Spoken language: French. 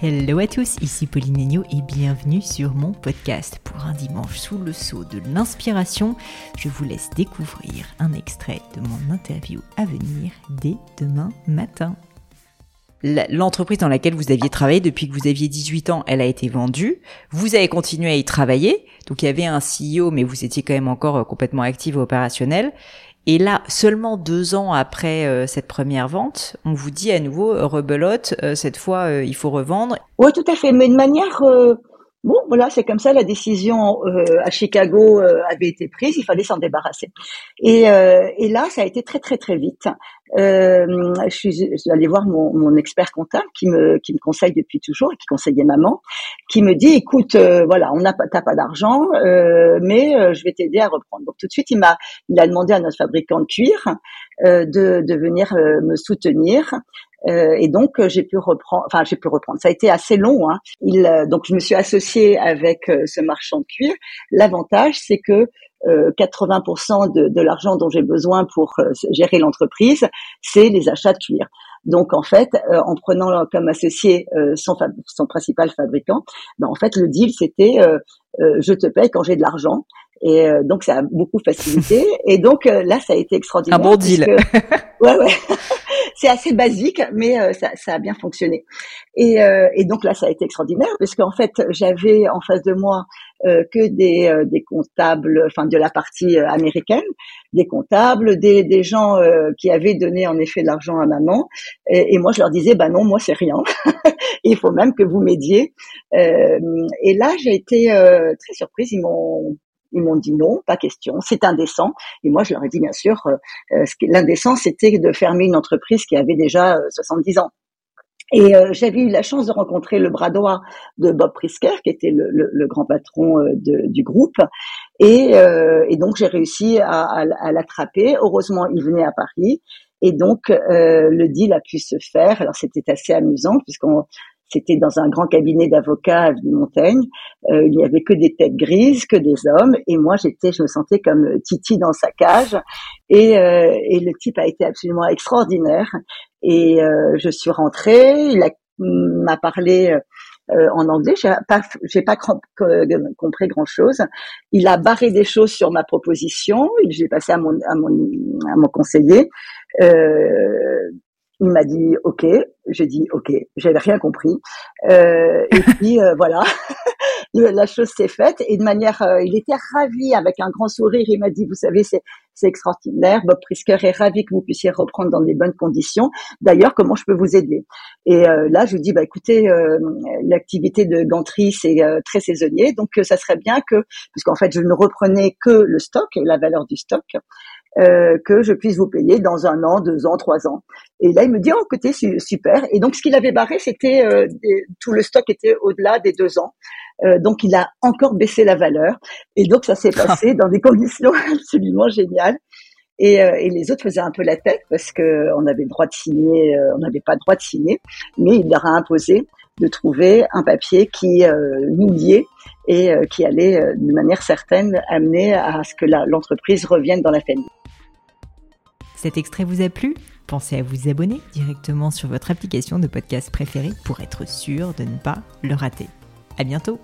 Hello à tous, ici Pauline Agneau et bienvenue sur mon podcast. Pour un dimanche sous le sceau de l'inspiration, je vous laisse découvrir un extrait de mon interview à venir dès demain matin. L'entreprise dans laquelle vous aviez travaillé depuis que vous aviez 18 ans, elle a été vendue. Vous avez continué à y travailler. Donc il y avait un CEO, mais vous étiez quand même encore euh, complètement actif et opérationnel. Et là, seulement deux ans après euh, cette première vente, on vous dit à nouveau, euh, rebelote, euh, cette fois, il faut revendre. Oui, tout à fait, mais de manière... Bon, voilà, c'est comme ça, la décision à Chicago avait été prise, il fallait s'en débarrasser. Et, et, là, ça a été très, très, très vite. Euh, je, suis, je, suis, allée voir mon, mon, expert comptable qui me, qui me conseille depuis toujours et qui conseillait maman, qui me dit écoute, euh, voilà, on n'a pas, t'as pas d'argent, euh, mais euh, je vais t'aider à reprendre. Donc tout de suite, il m'a, il a demandé à notre fabricant de cuir euh, de, de venir me soutenir. Et donc j'ai pu reprendre, enfin j'ai pu reprendre. Ça a été assez long. Hein. Il, donc je me suis associée avec ce marchand de cuir. L'avantage, c'est que 80% euh, de, de l'argent dont j'ai besoin pour euh, gérer l'entreprise, c'est les achats de cuir. Donc en fait, euh, en prenant comme associé son, son, principal fabricant, ben, en fait le deal c'était je te paye quand j'ai de l'argent. Et donc ça a beaucoup facilité. Et donc là, ça a été extraordinaire. Un bon deal. ouais, ouais. c'est assez basique, mais euh, ça, ça, a bien fonctionné. Et, euh, et, donc là, ça a été extraordinaire parce qu'en fait, j'avais en face de moi euh, que des, des comptables, enfin de la partie américaine, des comptables, des, des gens qui avaient donné en effet de l'argent à maman. Et, et, moi, je leur disais, bah non, moi c'est rien. Il faut même que vous m'aidiez. et là, j'ai été très surprise. Ils m'ont ils m'ont dit non, pas question, c'est indécent. Et moi, je leur ai dit bien sûr, euh, euh l'indécent, c'était de fermer une entreprise qui avait déjà 70 euh, ans. Et j'avais eu la chance de rencontrer le bras droit de Bob Prisker, qui était le, grand patron du groupe. Et, donc, j'ai réussi à, à l'attraper. Heureusement, il venait à Paris. Et donc, le deal a pu se faire. Alors, c'était assez amusant, puisqu'on c'était dans un grand cabinet d'avocats à Montaigne. Euh, il n'y avait que des têtes grises, que des hommes, et moi j'étais, je me sentais comme Titi dans sa cage. Et, euh, et le type a été absolument extraordinaire. Et euh, je suis rentrée, il m'a parlé euh, en anglais. J'ai pas, pas compris grand chose. Il a barré des choses sur ma proposition. J'ai passé à mon, à mon, à mon conseiller. Euh, il m'a dit OK. J'ai dit OK. J'avais rien compris. Euh, et puis euh, voilà, la chose s'est faite. Et de manière, euh, il était ravi avec un grand sourire. Il m'a dit, vous savez, c'est extraordinaire. Bob Prisker est ravi que vous puissiez reprendre dans des bonnes conditions. D'ailleurs, comment je peux vous aider? Et euh, là, je lui dis, bah écoutez, l'activité de gantry c'est très saisonnier, donc ça serait bien que, puisqu'en fait, je ne reprenais que le stock, la valeur du stock. Euh, que je puisse vous payer dans un an, deux ans, trois ans. Et là, il me dit, oh, écoutez, super. Et donc, ce qu'il avait barré, c'était euh, tout le stock était au-delà des deux ans. Euh, donc, il a encore baissé la valeur. Et donc, ça s'est passé dans des conditions absolument géniales. Et, euh, et, les autres faisaient un peu la tête parce que on avait le droit de signer, on n'avait pas le droit de signer, mais il leur a imposé de trouver un papier qui nous liait et qui allait de manière certaine amener à ce que l'entreprise revienne dans la famille. Cet extrait vous a plu? Pensez à vous abonner directement sur votre application de podcast préférée pour être sûr de ne pas le rater. À bientôt